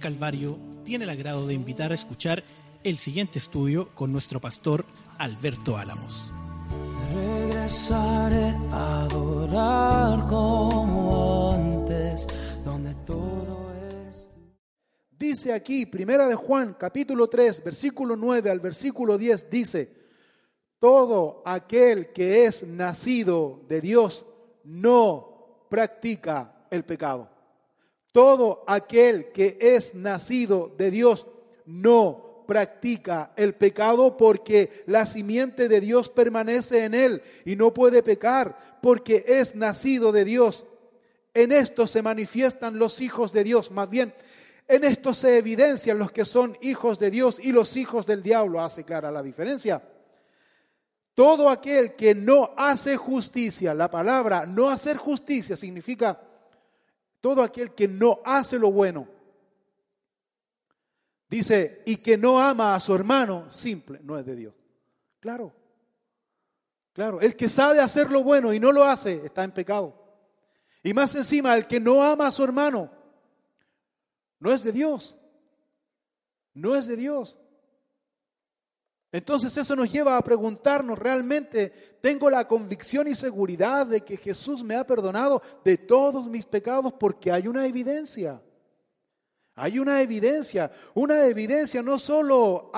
Calvario tiene el agrado de invitar a escuchar el siguiente estudio con nuestro pastor Alberto Álamos. Regresaré a adorar como antes, donde todo es. Dice aquí, Primera de Juan, capítulo 3, versículo 9 al versículo 10, dice, todo aquel que es nacido de Dios no practica el pecado. Todo aquel que es nacido de Dios no practica el pecado porque la simiente de Dios permanece en él y no puede pecar porque es nacido de Dios. En esto se manifiestan los hijos de Dios, más bien en esto se evidencian los que son hijos de Dios y los hijos del diablo. Hace clara la diferencia. Todo aquel que no hace justicia, la palabra no hacer justicia significa todo aquel que no hace lo bueno. Dice, y que no ama a su hermano, simple, no es de Dios. Claro, claro, el que sabe hacer lo bueno y no lo hace, está en pecado. Y más encima, el que no ama a su hermano, no es de Dios. No es de Dios. Entonces eso nos lleva a preguntarnos, ¿realmente tengo la convicción y seguridad de que Jesús me ha perdonado de todos mis pecados? Porque hay una evidencia. Hay una evidencia, una evidencia no solo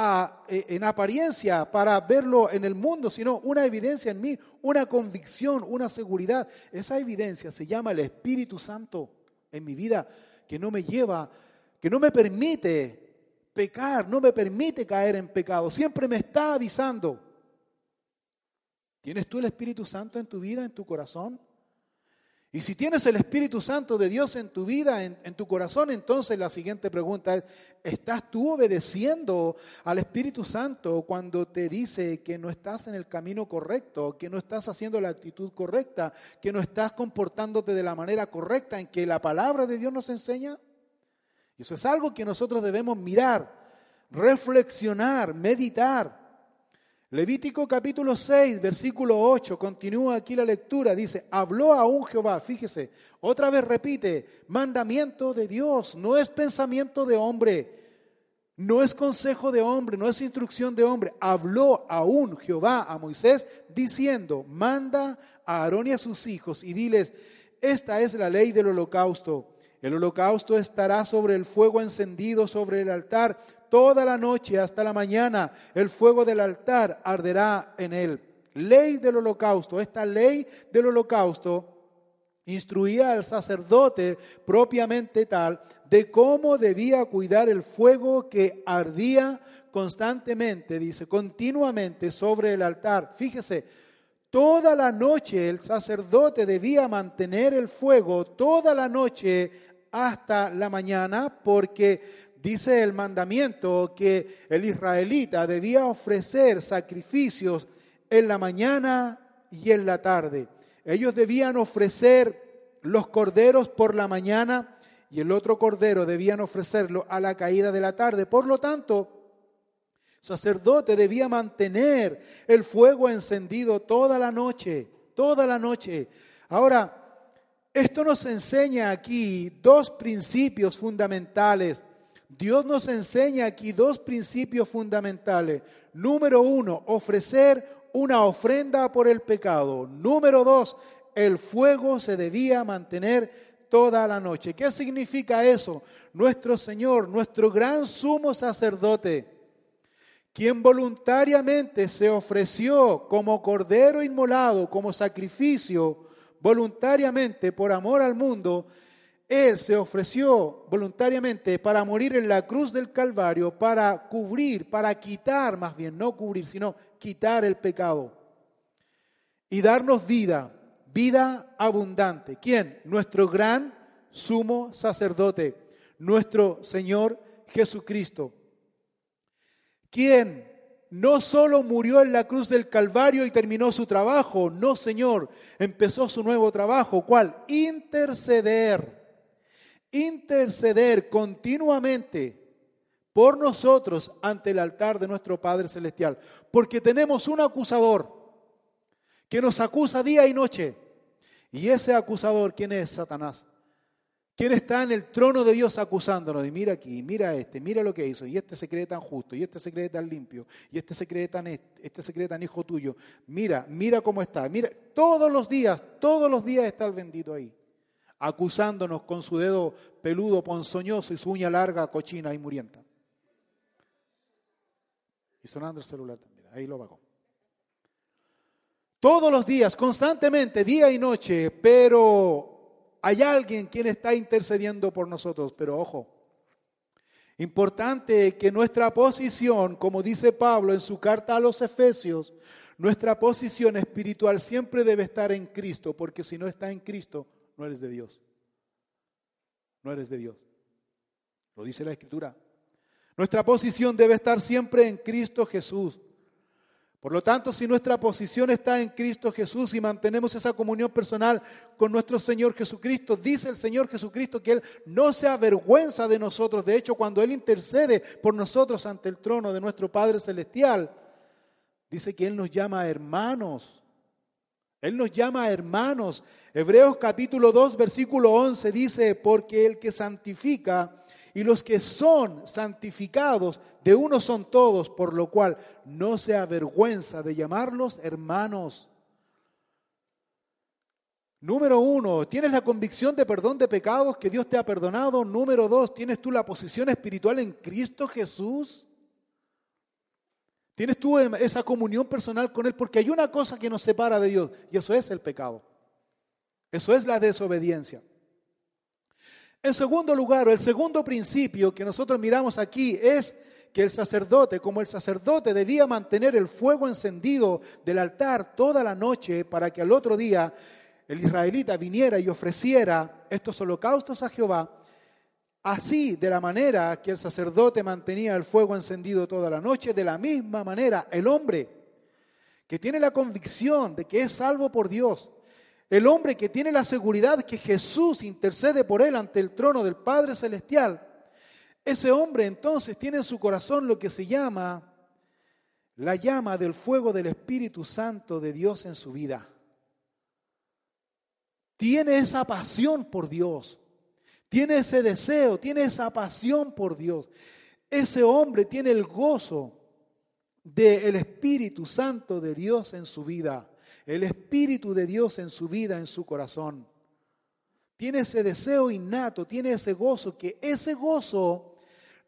e, en apariencia para verlo en el mundo, sino una evidencia en mí, una convicción, una seguridad. Esa evidencia se llama el Espíritu Santo en mi vida, que no me lleva, que no me permite pecar, no me permite caer en pecado, siempre me está avisando. ¿Tienes tú el Espíritu Santo en tu vida, en tu corazón? Y si tienes el Espíritu Santo de Dios en tu vida, en, tu corazón, entonces la siguiente pregunta es, ¿estás tú obedeciendo al Espíritu Santo cuando te dice que no estás en el camino correcto, que no estás haciendo la actitud correcta, que no estás comportándote de la manera correcta en que la palabra de Dios nos enseña? Eso es algo que nosotros debemos mirar, reflexionar, meditar. Levítico capítulo 6, versículo 8, continúa aquí la lectura, dice, habló aún Jehová, fíjese, otra vez repite, mandamiento de Dios, no es pensamiento de hombre, no es consejo de hombre, no es instrucción de hombre, habló aún Jehová a Moisés diciendo, manda a Aarón y a sus hijos y diles, esta es la ley del holocausto el holocausto estará sobre el fuego encendido sobre el altar toda la noche hasta la mañana. El fuego del altar arderá en él. Ley del holocausto. Esta ley del holocausto instruía al sacerdote propiamente tal de cómo debía cuidar el fuego que ardía constantemente, dice, continuamente sobre el altar. Fíjese, toda la noche el sacerdote debía mantener el fuego, toda la noche hasta la mañana porque dice el mandamiento que el israelita debía ofrecer sacrificios en la mañana y en la tarde. Ellos debían ofrecer los corderos por la mañana y el otro cordero debían ofrecerlo a la caída de la tarde. Por lo tanto, sacerdote debía mantener el fuego encendido toda la noche, toda la noche. Ahora, esto nos enseña aquí dos principios fundamentales. Dios nos enseña aquí dos principios fundamentales. Número uno, ofrecer una ofrenda por el pecado. Número dos, el fuego se debía mantener toda la noche. ¿Qué significa eso? Nuestro Señor, nuestro gran sumo sacerdote, quien voluntariamente se ofreció como cordero inmolado, como sacrificio, voluntariamente por amor al mundo, Él se ofreció voluntariamente para morir en la cruz del Calvario, para cubrir, para quitar, más bien, no cubrir, sino quitar el pecado y darnos vida, vida abundante. ¿Quién? Nuestro gran sumo sacerdote, nuestro Señor Jesucristo. ¿Quién? No solo murió en la cruz del Calvario y terminó su trabajo, no Señor, empezó su nuevo trabajo, ¿cuál? Interceder, interceder continuamente por nosotros ante el altar de nuestro Padre Celestial, porque tenemos un acusador que nos acusa día y noche. Y ese acusador, ¿quién es? Satanás. ¿Quién está en el trono de Dios acusándonos? Y mira aquí, mira este, mira lo que hizo. Y este se cree tan justo, y este se cree tan limpio, y este se cree tan, este se cree tan hijo tuyo. Mira, mira cómo está. Mira, todos los días, todos los días está el bendito ahí, acusándonos con su dedo peludo, ponzoñoso y su uña larga, cochina y murienta. Y sonando el celular también, ahí lo pagó. Todos los días, constantemente, día y noche, pero hay alguien quien está intercediendo por nosotros, pero ojo, importante que nuestra posición, como dice Pablo en su carta a los Efesios, nuestra posición espiritual siempre debe estar en Cristo, porque si no está en Cristo, no eres de Dios. No eres de Dios. Lo dice la Escritura. Nuestra posición debe estar siempre en Cristo Jesús. Por lo tanto, si nuestra posición está en Cristo Jesús y mantenemos esa comunión personal con nuestro Señor Jesucristo, dice el Señor Jesucristo que Él no se avergüenza de nosotros. De hecho, cuando Él intercede por nosotros ante el trono de nuestro Padre Celestial, dice que Él nos llama hermanos. Él nos llama hermanos. Hebreos capítulo 2, versículo 11 dice, porque el que santifica y los que son santificados, de uno son todos, por lo cual no se avergüenza de llamarlos hermanos. Número uno, ¿tienes la convicción de perdón de pecados que Dios te ha perdonado? Número dos, ¿tienes tú la posición espiritual en Cristo Jesús? ¿Tienes tú esa comunión personal con Él? Porque hay una cosa que nos separa de Dios y eso es el pecado. Eso es la desobediencia. En segundo lugar, el segundo principio que nosotros miramos aquí es que el sacerdote, como el sacerdote debía mantener el fuego encendido del altar toda la noche para que al otro día el israelita viniera y ofreciera estos holocaustos a Jehová, así de la manera que el sacerdote mantenía el fuego encendido toda la noche, de la misma manera el hombre que tiene la convicción de que es salvo por Dios, el hombre que tiene la seguridad que Jesús intercede por él ante el trono del Padre Celestial, ese hombre entonces tiene en su corazón lo que se llama la llama del fuego del Espíritu Santo de Dios en su vida. Tiene esa pasión por Dios, tiene ese deseo, tiene esa pasión por Dios. Ese hombre tiene el gozo del Espíritu Santo de Dios en su vida el Espíritu de Dios en su vida, en su corazón. Tiene ese deseo innato, tiene ese gozo, que ese gozo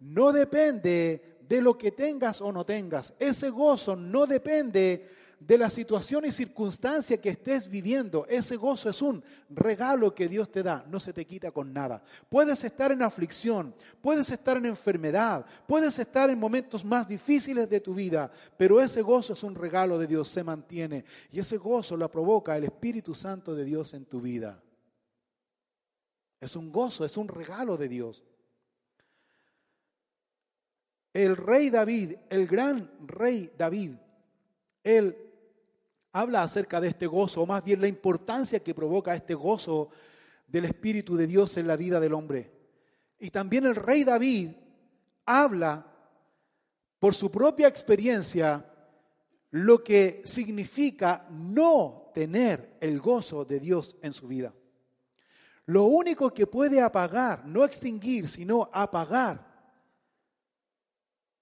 no depende de lo que tengas o no tengas. Ese gozo no depende de la situación y circunstancia que estés viviendo. Ese gozo es un regalo que Dios te da, no se te quita con nada. Puedes estar en aflicción, puedes estar en enfermedad, puedes estar en momentos más difíciles de tu vida, pero ese gozo es un regalo de Dios, se mantiene. Y ese gozo lo provoca el Espíritu Santo de Dios en tu vida. Es un gozo, es un regalo de Dios. El rey David, el gran rey David, él habla acerca de este gozo, o más bien la importancia que provoca este gozo del Espíritu de Dios en la vida del hombre. Y también el rey David habla por su propia experiencia lo que significa no tener el gozo de Dios en su vida. Lo único que puede apagar, no extinguir, sino apagar,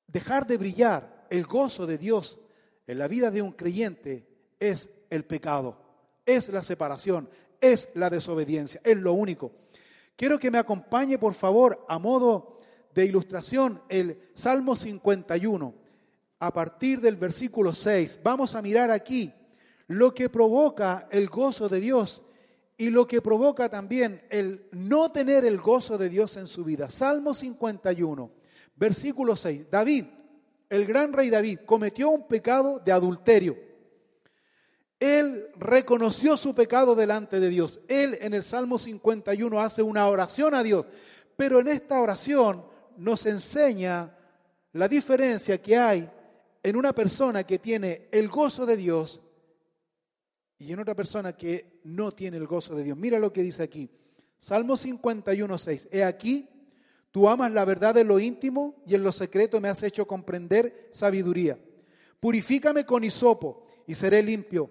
dejar de brillar el gozo de Dios en la vida de un creyente es el pecado, es la separación, es la desobediencia, es lo único. Quiero que me acompañe, por favor, a modo de ilustración, el Salmo 51, a partir del versículo 6. Vamos a mirar aquí lo que provoca el gozo de Dios y lo que provoca también el no tener el gozo de Dios en su vida. Salmo 51, versículo 6. David, el gran rey David, cometió un pecado de adulterio. Él reconoció su pecado delante de Dios. Él en el Salmo 51 hace una oración a Dios, pero en esta oración nos enseña la diferencia que hay en una persona que tiene el gozo de Dios y en otra persona que no tiene el gozo de Dios. Mira lo que dice aquí. Salmo 51, 6. He aquí, tú amas la verdad en lo íntimo y en lo secreto me has hecho comprender sabiduría. Purifícame con hisopo y seré limpio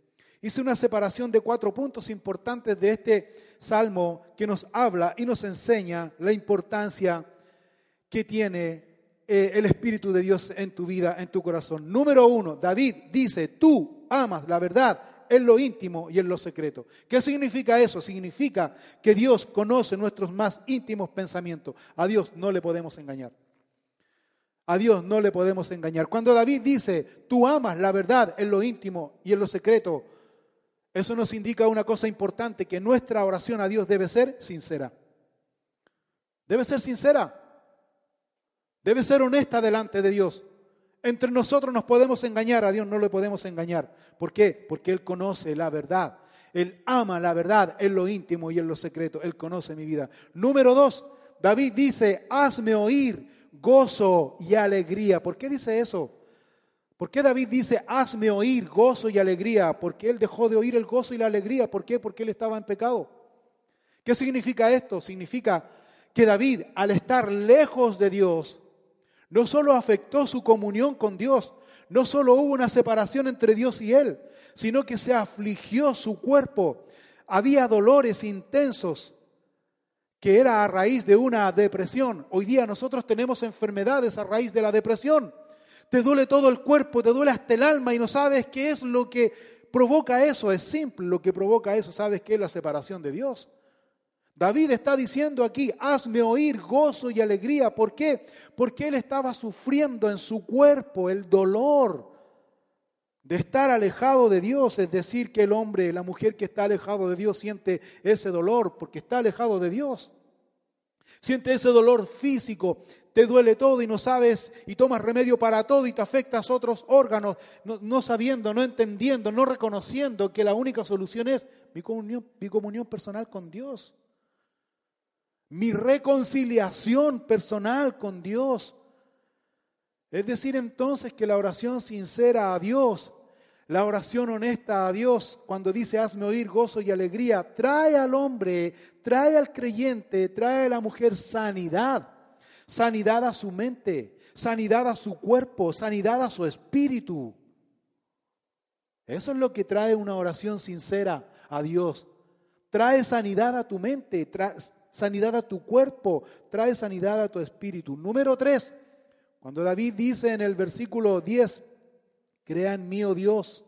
Hice una separación de cuatro puntos importantes de este salmo que nos habla y nos enseña la importancia que tiene eh, el Espíritu de Dios en tu vida, en tu corazón. Número uno, David dice, tú amas la verdad en lo íntimo y en lo secreto. ¿Qué significa eso? Significa que Dios conoce nuestros más íntimos pensamientos. A Dios no le podemos engañar. A Dios no le podemos engañar. Cuando David dice, tú amas la verdad en lo íntimo y en lo secreto, eso nos indica una cosa importante, que nuestra oración a Dios debe ser sincera. Debe ser sincera. Debe ser honesta delante de Dios. Entre nosotros nos podemos engañar, a Dios no le podemos engañar. ¿Por qué? Porque Él conoce la verdad. Él ama la verdad en lo íntimo y en lo secreto. Él conoce mi vida. Número dos, David dice, hazme oír gozo y alegría. ¿Por qué dice eso? ¿Por qué David dice, hazme oír gozo y alegría? Porque él dejó de oír el gozo y la alegría. ¿Por qué? Porque él estaba en pecado. ¿Qué significa esto? Significa que David, al estar lejos de Dios, no solo afectó su comunión con Dios, no solo hubo una separación entre Dios y él, sino que se afligió su cuerpo. Había dolores intensos que era a raíz de una depresión. Hoy día nosotros tenemos enfermedades a raíz de la depresión. Te duele todo el cuerpo, te duele hasta el alma y no sabes qué es lo que provoca eso. Es simple, lo que provoca eso, sabes que es la separación de Dios. David está diciendo aquí, hazme oír gozo y alegría. ¿Por qué? Porque él estaba sufriendo en su cuerpo el dolor de estar alejado de Dios. Es decir, que el hombre, la mujer que está alejado de Dios siente ese dolor porque está alejado de Dios. Siente ese dolor físico, te duele todo y no sabes y tomas remedio para todo y te afectas otros órganos, no, no, sabiendo, no entendiendo, no reconociendo que la única solución es mi comunión, mi comunión personal con Dios mi reconciliación personal con Dios. Es decir, entonces que la oración sincera a Dios, la oración honesta a Dios, cuando dice hazme oír gozo y alegría, trae al hombre, trae al creyente, trae a la mujer sanidad, sanidad a su mente, sanidad a su cuerpo, sanidad a su espíritu. Eso es lo que trae una oración sincera a Dios. Trae sanidad a tu mente, trae, sanidad a tu cuerpo, trae sanidad a tu espíritu. Número tres, cuando David dice en el versículo 10, crea en mí, oh Dios,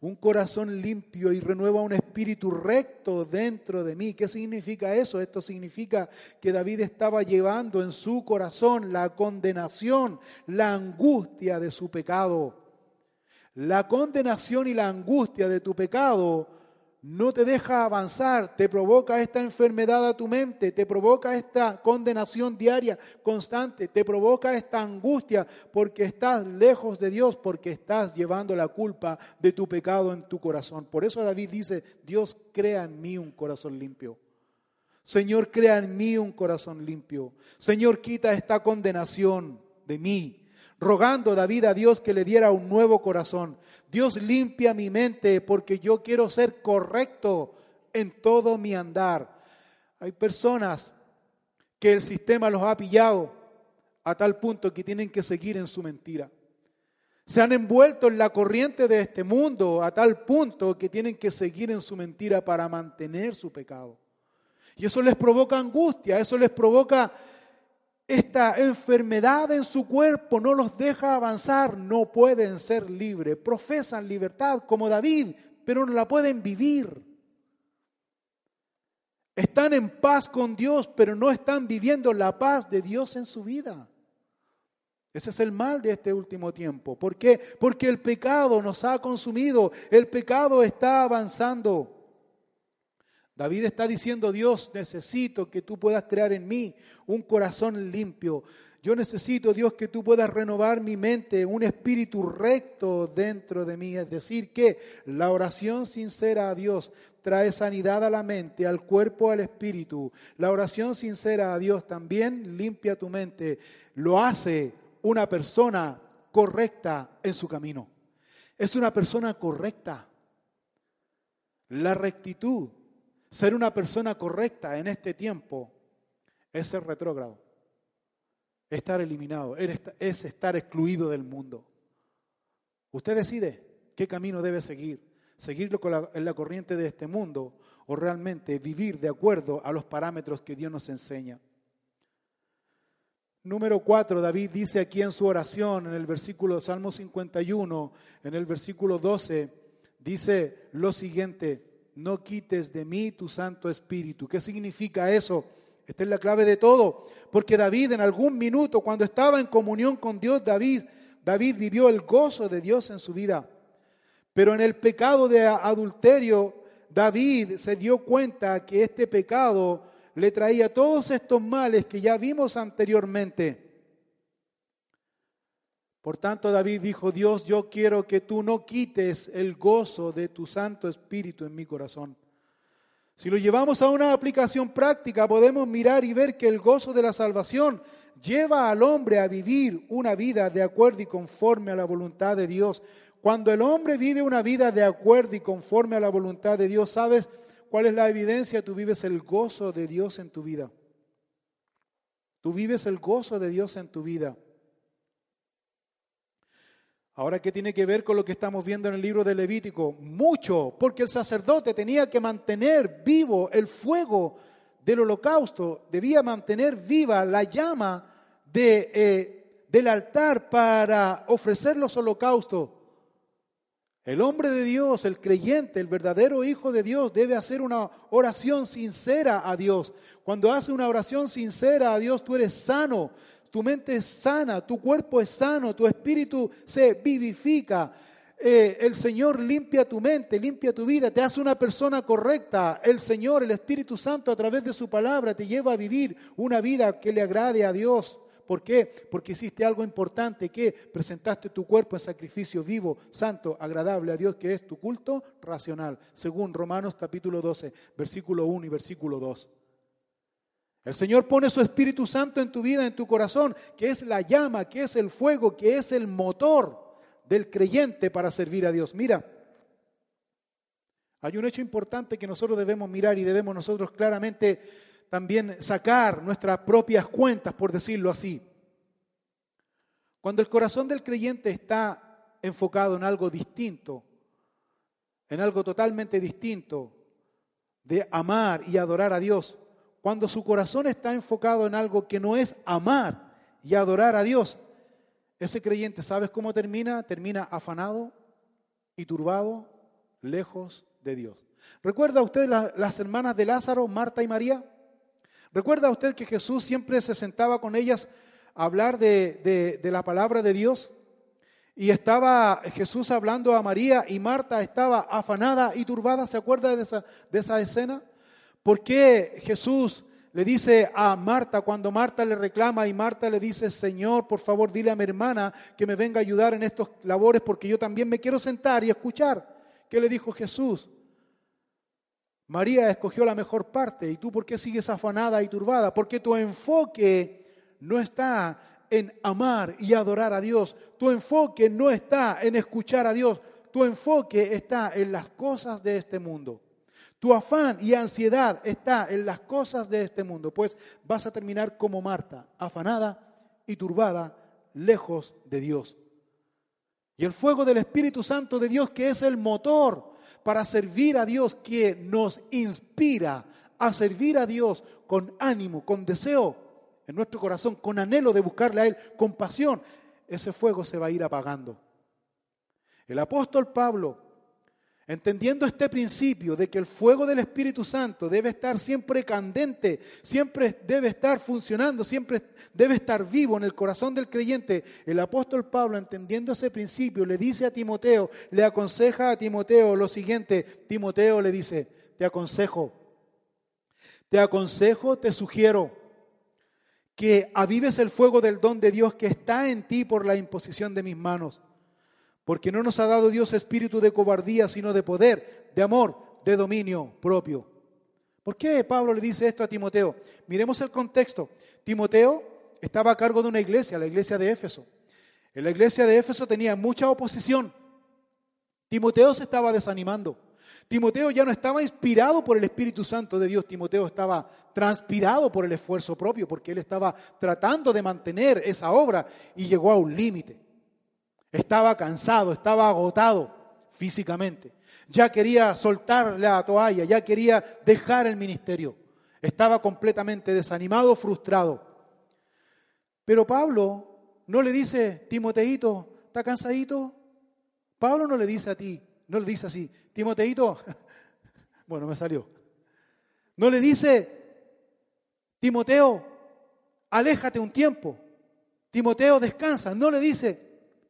un corazón limpio y renueva un espíritu recto dentro de mí. ¿Qué significa eso? Esto significa que David estaba llevando en su corazón la condenación, la angustia de su pecado. La condenación y la angustia de tu pecado no te deja avanzar, te provoca esta enfermedad a tu mente, te provoca esta condenación diaria constante, te provoca esta angustia porque estás lejos de Dios, porque estás llevando la culpa de tu pecado en tu corazón. Por eso David dice, Dios crea en mí un corazón limpio. Señor, crea en mí un corazón limpio. Señor, quita esta condenación de mí rogando David a Dios que le diera un nuevo corazón. Dios limpia mi mente porque yo quiero ser correcto en todo mi andar. Hay personas que el sistema los ha pillado a tal punto que tienen que seguir en su mentira. Se han envuelto en la corriente de este mundo a tal punto que tienen que seguir en su mentira para mantener su pecado. Y eso les provoca angustia, eso les provoca esta enfermedad en su cuerpo no los deja avanzar, no pueden ser libres. Profesan libertad como David, pero no la pueden vivir. Están en paz con Dios, pero no están viviendo la paz de Dios en su vida. Ese es el mal de este último tiempo. ¿Por qué? Porque el pecado nos ha consumido, el pecado está avanzando. David está diciendo, Dios, necesito que tú puedas crear en mí un corazón limpio. Yo necesito, Dios, que tú puedas renovar mi mente, un espíritu recto dentro de mí. Es decir, que la oración sincera a Dios trae sanidad a la mente, al cuerpo, al espíritu. La oración sincera a Dios también limpia tu mente. Lo hace una persona correcta en su camino. Es una persona correcta. La rectitud, ser una persona correcta en este tiempo, es ser retrógrado. Estar eliminado, es estar excluido del mundo. Usted decide qué camino debe seguir, seguirlo en la corriente de este mundo o realmente vivir de acuerdo a los parámetros que Dios nos enseña. Número cuatro, David dice aquí en su oración, en el versículo Salmo 51, en el versículo 12, dice lo siguiente, no quites de mí tu Santo Espíritu. ¿Qué significa eso? Esta es la clave de todo, porque David en algún minuto, cuando estaba en comunión con Dios, David, David vivió el gozo de Dios en su vida. Pero en el pecado de adulterio, David se dio cuenta que este pecado le traía todos estos males que ya vimos anteriormente. Por tanto, David dijo, Dios, yo quiero que tú no quites el gozo de tu Santo Espíritu en mi corazón. Si lo llevamos a una aplicación práctica, podemos mirar y ver que el gozo de la salvación lleva al hombre a vivir una vida de acuerdo y conforme a la voluntad de Dios. Cuando el hombre vive una vida de acuerdo y conforme a la voluntad de Dios, ¿sabes cuál es la evidencia? Tú vives el gozo de Dios en tu vida. Tú vives el gozo de Dios en tu vida. Ahora, ¿qué tiene que ver con lo que estamos viendo en el libro de Levítico? Mucho, porque el sacerdote tenía que mantener vivo el fuego del holocausto, debía mantener viva la llama eh, del altar para ofrecer los holocaustos. El hombre de Dios, el creyente, el verdadero hijo de Dios debe hacer una oración sincera a Dios. Cuando hace una oración sincera a Dios, tú eres sano, tu mente es sana, tu cuerpo es sano, tu espíritu se vivifica. Eh, el Señor limpia tu mente, limpia tu vida, te hace una persona correcta. El Señor, el Espíritu Santo, a través de su palabra, te lleva a vivir una vida que le agrade a Dios. ¿Por qué? Porque hiciste algo importante, que presentaste tu cuerpo en sacrificio vivo, santo, agradable a Dios, que es tu culto racional, según Romanos capítulo 12, versículo 1 y versículo 2. El Señor pone su Espíritu Santo en tu vida, en tu corazón, que es la llama, que es el fuego, que es el motor del creyente para servir a Dios. Mira, hay un hecho importante que nosotros debemos mirar y debemos nosotros claramente también sacar nuestras propias cuentas, por decirlo así. Cuando el corazón del creyente está enfocado en algo distinto, en algo totalmente distinto, de amar y adorar a Dios, cuando su corazón está enfocado en algo que no es amar y adorar a Dios, ese creyente, ¿sabes cómo termina? Termina afanado y turbado, lejos de Dios. ¿Recuerda usted las hermanas de Lázaro, Marta y María? ¿Recuerda usted que Jesús siempre se sentaba con ellas a hablar de, la palabra de Dios? Y estaba Jesús hablando a María y Marta estaba afanada y turbada. ¿Se acuerda de esa, de esa escena? ¿Por qué Jesús le dice a Marta cuando Marta le reclama y Marta le dice, Señor, por favor dile a mi hermana que me venga a ayudar en estos labores porque yo también me quiero sentar y escuchar? ¿Qué le dijo Jesús? María escogió la mejor parte y tú por qué sigues afanada y turbada? Porque tu enfoque no está en amar y adorar a Dios. Tu enfoque no está en escuchar a Dios. Tu enfoque está en las cosas de este mundo. Tu afán y ansiedad está en las cosas de este mundo, pues vas a terminar como Marta, afanada y turbada, lejos de Dios. Y el fuego del Espíritu Santo de Dios, que es el motor para servir a Dios, que nos inspira a servir a Dios con ánimo, con deseo en nuestro corazón, con anhelo de buscarle a Él, con pasión, ese fuego se va a ir apagando. El apóstol Pablo Entendiendo este principio de que el fuego del Espíritu Santo debe estar siempre candente, siempre debe estar funcionando, siempre debe estar vivo en el corazón del creyente, el apóstol Pablo, entendiendo ese principio, le dice a Timoteo, le aconseja a Timoteo lo siguiente, Timoteo le dice, te aconsejo, te aconsejo, te sugiero que avives el fuego del don de Dios que está en ti por la imposición de mis manos. Porque no nos ha dado Dios espíritu de cobardía, sino de poder, de amor, de dominio propio. ¿Por qué Pablo le dice esto a Timoteo? Miremos el contexto. Timoteo estaba a cargo de una iglesia, la iglesia de Éfeso. En la iglesia de Éfeso tenía mucha oposición. Timoteo se estaba desanimando. Timoteo ya no estaba inspirado por el Espíritu Santo de Dios, Timoteo estaba transpirado por el esfuerzo propio, porque él estaba tratando de mantener esa obra y llegó a un límite. Estaba cansado, estaba agotado físicamente. Ya quería soltar la toalla, ya quería dejar el ministerio. Estaba completamente desanimado, frustrado. Pero Pablo no le dice, Timoteito, ¿está cansadito? Pablo no le dice a ti, no le dice así, Timoteito, bueno, me salió. No le dice, Timoteo, aléjate un tiempo. Timoteo, descansa. No le dice,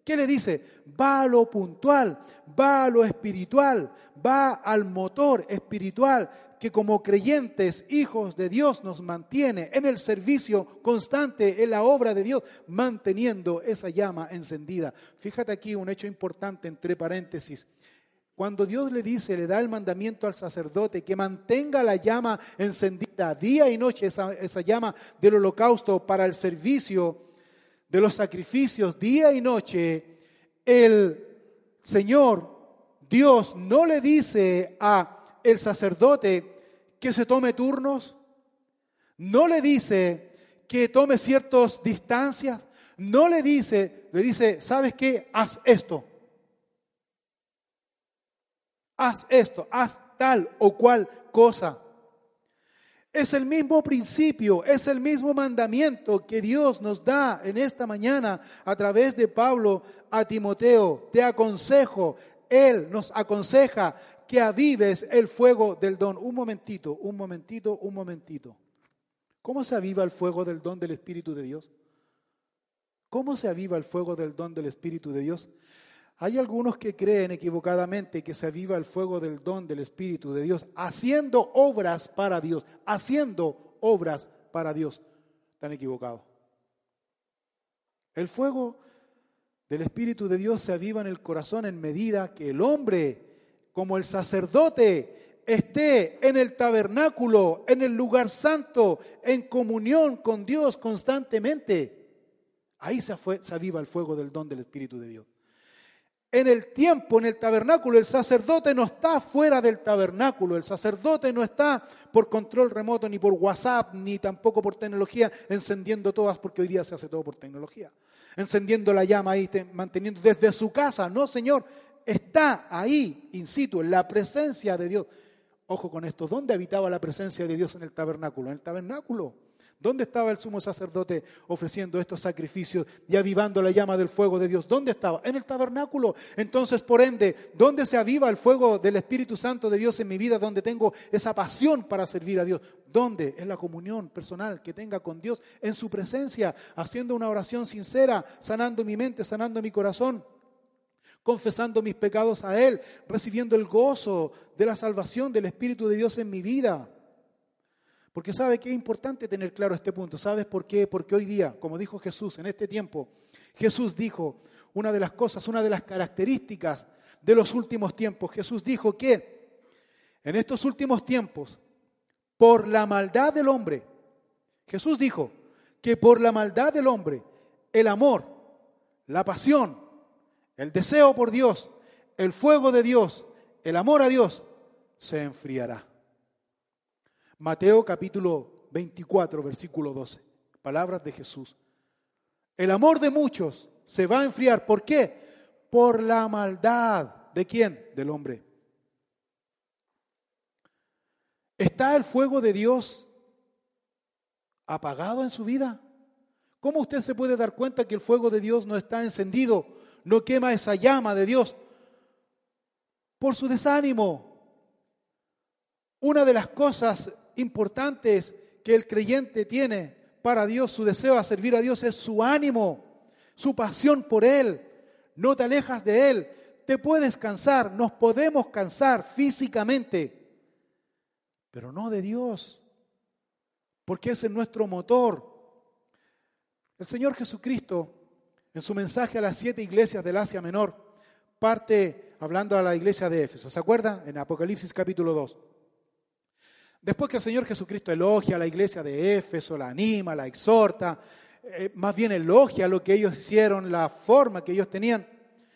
¿qué le dice? Va a lo puntual, va a lo espiritual, va al motor espiritual que como creyentes, hijos de Dios, nos mantiene en el servicio constante, en la obra de Dios, manteniendo esa llama encendida. Fíjate aquí un hecho importante entre paréntesis. Cuando Dios le dice, le da el mandamiento al sacerdote que mantenga la llama encendida día y noche, esa, esa, llama del holocausto para el servicio de los sacrificios día y noche, el Señor, Dios, no le dice a el sacerdote que se tome turnos, no le dice que tome ciertas distancias, no le dice, le dice, ¿sabes qué? Haz esto haz esto, haz tal o cual cosa. Es el mismo principio, es el mismo mandamiento que Dios nos da en esta mañana a través de Pablo a Timoteo. Te aconsejo, Él nos aconseja que avives el fuego del don. Un momentito, un momentito, un momentito. ¿Cómo se aviva el fuego del don del Espíritu de Dios? ¿Cómo se aviva el fuego del don del Espíritu de Dios? Hay algunos que creen equivocadamente que se aviva el fuego del don del Espíritu de Dios haciendo obras para Dios, haciendo obras para Dios. Están equivocados. El fuego del Espíritu de Dios se aviva en el corazón en medida que el hombre, como el sacerdote, esté en el tabernáculo, en el lugar santo, en comunión con Dios constantemente. Ahí se, se aviva el fuego del don del Espíritu de Dios en el tiempo, en el tabernáculo. El sacerdote no está fuera del tabernáculo. El sacerdote no está por control remoto, ni por WhatsApp, ni tampoco por tecnología, encendiendo todas, porque hoy día se hace todo por tecnología. Encendiendo la llama ahí, manteniendo desde su casa. No, Señor, está ahí, in situ, en la presencia de Dios. Ojo con esto, ¿dónde habitaba la presencia de Dios en el tabernáculo? En el tabernáculo. ¿Dónde estaba el sumo sacerdote ofreciendo estos sacrificios y avivando la llama del fuego de Dios? ¿Dónde estaba? En el tabernáculo. Entonces, por ende, ¿dónde se aviva el fuego del Espíritu Santo de Dios en mi vida? ¿Dónde tengo esa pasión para servir a Dios? ¿Dónde? En la comunión personal que tenga con Dios, en su presencia, haciendo una oración sincera, sanando mi mente, sanando mi corazón confesando mis pecados a Él, recibiendo el gozo de la salvación del Espíritu de Dios en mi vida. Porque sabe que es importante tener claro este punto. ¿Sabes por qué? Porque hoy día, como dijo Jesús en este tiempo, Jesús dijo una de las cosas, una de las características de los últimos tiempos. Jesús dijo que en estos últimos tiempos, por la maldad del hombre, Jesús dijo que por la maldad del hombre, el amor, la pasión, el deseo por Dios, el fuego de Dios, el amor a Dios, se enfriará. Mateo capítulo 24, versículo 12. Palabras de Jesús. El amor de muchos se va a enfriar. ¿Por qué? Por la maldad. ¿De quién? Del hombre. ¿Está el fuego de Dios apagado en su vida? ¿Cómo usted se puede dar cuenta que el fuego de Dios no está encendido, no quema esa llama de Dios? Por su desánimo. Una de las cosas importantes que el creyente tiene para Dios, su deseo a servir a Dios es su ánimo, su pasión por Él. No te alejas de Él. Te puedes cansar, nos podemos cansar físicamente, pero no de Dios, porque es nuestro motor. El Señor Jesucristo, en su mensaje a las siete iglesias del Asia Menor, parte hablando a la iglesia de Éfeso. ¿Se acuerdan? En Apocalipsis capítulo 2. Después que el Señor Jesucristo elogia a la iglesia de Éfeso, la anima, la exhorta, eh, más bien elogia lo que ellos hicieron, la forma que ellos tenían.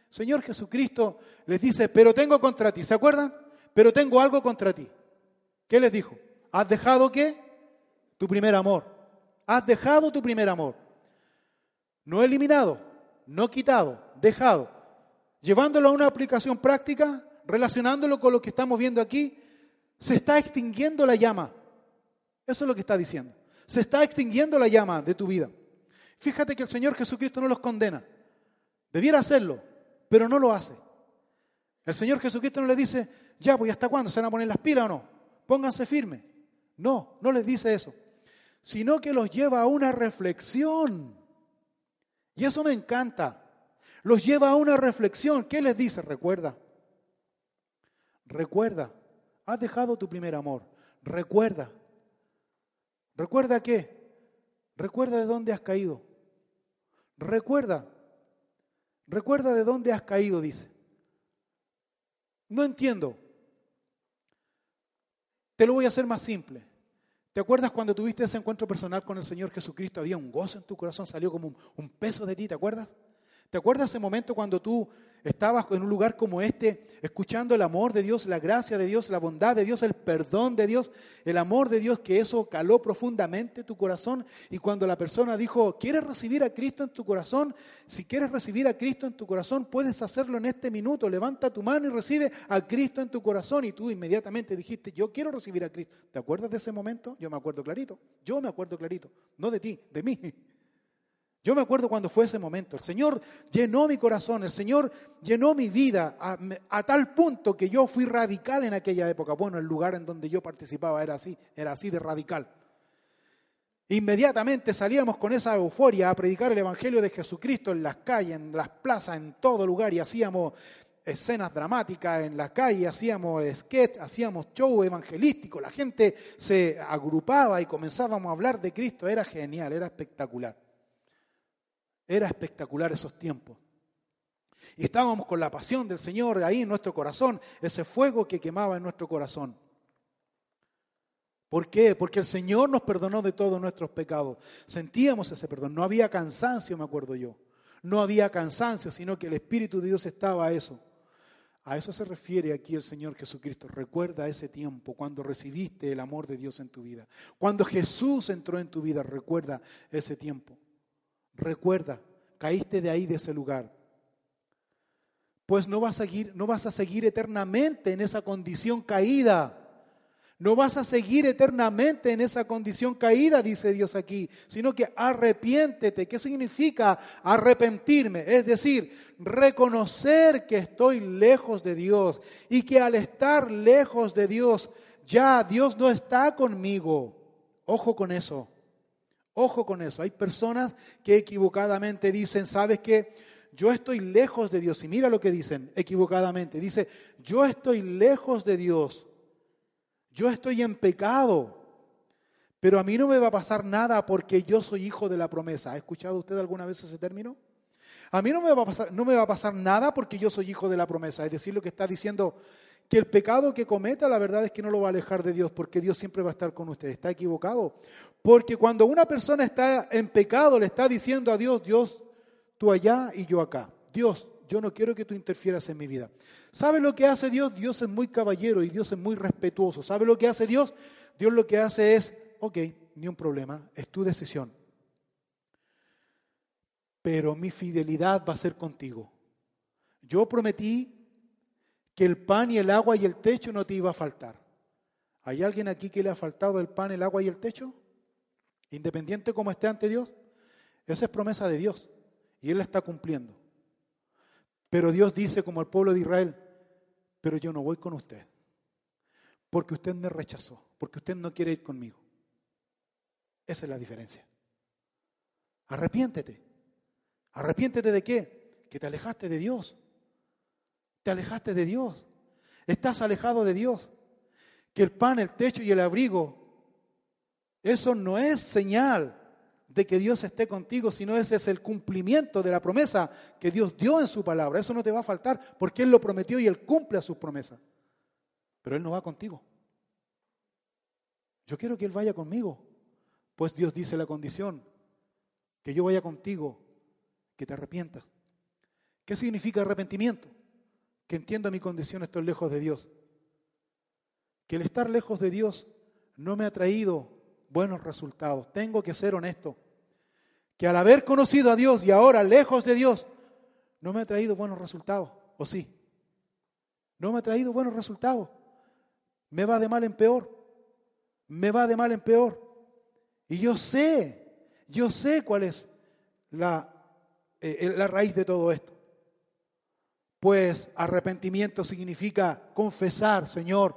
Señor Jesucristo les dice, pero tengo contra ti, ¿se acuerdan? Pero tengo algo contra ti. ¿Qué les dijo? ¿Has dejado qué? Tu primer amor. Has dejado tu primer amor. No eliminado, no quitado, dejado. Llevándolo a una aplicación práctica, relacionándolo con lo que estamos viendo aquí, se está extinguiendo la llama. Eso es lo que está diciendo. Se está extinguiendo la llama de tu vida. Fíjate que el Señor Jesucristo no los condena. Debiera hacerlo, pero no lo hace. El Señor Jesucristo no le dice, ya, pues ¿hasta cuándo? ¿Se van a poner las pilas o no? Pónganse firmes. No, no les dice eso. Sino que los lleva a una reflexión. Y eso me encanta. Los lleva a una reflexión. ¿Qué les dice? Recuerda. Recuerda Has dejado tu primer amor. Recuerda. ¿Recuerda qué? Recuerda de dónde has caído. Recuerda. Recuerda de dónde has caído, dice. No entiendo. Te lo voy a hacer más simple. ¿Te acuerdas cuando tuviste ese encuentro personal con el Señor Jesucristo? Había un gozo en tu corazón, salió como un, un peso de ti, ¿te acuerdas? ¿Te acuerdas ese momento cuando tú estabas en un lugar como este, escuchando el amor de Dios, la gracia de Dios, la bondad de Dios, el perdón de Dios, el amor de Dios, que eso caló profundamente tu corazón? Y cuando la persona dijo, ¿quieres recibir a Cristo en tu corazón? Si quieres recibir a Cristo en tu corazón, puedes hacerlo en este minuto. Levanta tu mano y recibe a Cristo en tu corazón. Y tú inmediatamente dijiste, yo quiero recibir a Cristo. ¿Te acuerdas de ese momento? Yo me acuerdo clarito. Yo me acuerdo clarito. No de ti, de mí. Yo me acuerdo cuando fue ese momento. El Señor llenó mi corazón, el Señor llenó mi vida a, tal punto que yo fui radical en aquella época. Bueno, el lugar en donde yo participaba era así, era así de radical. Inmediatamente salíamos con esa euforia a predicar el Evangelio de Jesucristo en las calles, en las plazas, en todo lugar y hacíamos escenas dramáticas en la calle, hacíamos sketch, hacíamos show evangelístico, la gente se agrupaba y comenzábamos a hablar de Cristo, era genial, era espectacular. Era espectacular esos tiempos. Y estábamos con la pasión del Señor ahí en nuestro corazón, ese fuego que quemaba en nuestro corazón. ¿Por qué? Porque el Señor nos perdonó de todos nuestros pecados. Sentíamos ese perdón. No había cansancio, me acuerdo yo. No había cansancio, sino que el Espíritu de Dios estaba a eso. A eso se refiere aquí el Señor Jesucristo. Recuerda ese tiempo cuando recibiste el amor de Dios en tu vida. Cuando Jesús entró en tu vida, recuerda ese tiempo. Recuerda, caíste de ahí, de ese lugar. Pues no vas a seguir, no vas a seguir eternamente en esa condición caída. No vas a seguir eternamente en esa condición caída, dice Dios aquí, sino que arrepiéntete. ¿Qué significa arrepentirme? Es decir, reconocer que estoy lejos de Dios y que al estar lejos de Dios, ya Dios no está conmigo. Ojo con eso. Ojo con eso. Hay personas que equivocadamente dicen, ¿sabes qué? Yo estoy lejos de Dios. Y mira lo que dicen equivocadamente. Dice, yo estoy lejos de Dios. Yo estoy en pecado. Pero a mí no me va a pasar nada porque yo soy hijo de la promesa. ¿Ha escuchado usted alguna vez ese término? A mí no me va a pasar, no me va a pasar nada porque yo soy hijo de la promesa. Es decir, lo que está diciendo que el pecado que cometa, la verdad es que no lo va a alejar de Dios, porque Dios siempre va a estar con usted. Está equivocado. Porque cuando una persona está en pecado, le está diciendo a Dios, Dios, tú allá y yo acá. Dios, yo no quiero que tú interfieras en mi vida. ¿Sabe lo que hace Dios? Dios es muy caballero y Dios es muy respetuoso. ¿Sabe lo que hace Dios? Dios lo que hace es, ok, ni un problema, es tu decisión. Pero mi fidelidad va a ser contigo. Yo prometí que el pan y el agua y el techo no te iba a faltar. ¿Hay alguien aquí que le ha faltado el pan, el agua y el techo? Independiente como esté ante Dios. Esa es promesa de Dios y Él la está cumpliendo. Pero Dios dice como el pueblo de Israel, pero yo no voy con usted, porque usted me rechazó, porque usted no quiere ir conmigo. Esa es la diferencia. Arrepiéntete. ¿Arrepiéntete de qué? Que te alejaste de Dios. Te alejaste de Dios. Estás alejado de Dios. Que el pan, el techo y el abrigo, eso no es señal de que Dios esté contigo, sino ese es el cumplimiento de la promesa que Dios dio en su palabra. Eso no te va a faltar porque Él lo prometió y Él cumple a sus promesas. Pero Él no va contigo. Yo quiero que Él vaya conmigo, pues Dios dice la condición, que yo vaya contigo, que te arrepientas. ¿Qué significa arrepentimiento? Que entiendo mi condición, estoy lejos de Dios. Que el estar lejos de Dios no me ha traído buenos resultados. Tengo que ser honesto. Que al haber conocido a Dios y ahora lejos de Dios, no me ha traído buenos resultados. ¿O sí? No me ha traído buenos resultados. Me va de mal en peor. Me va de mal en peor. Y yo sé, yo sé cuál es la, eh, la raíz de todo esto. Pues arrepentimiento significa confesar, Señor,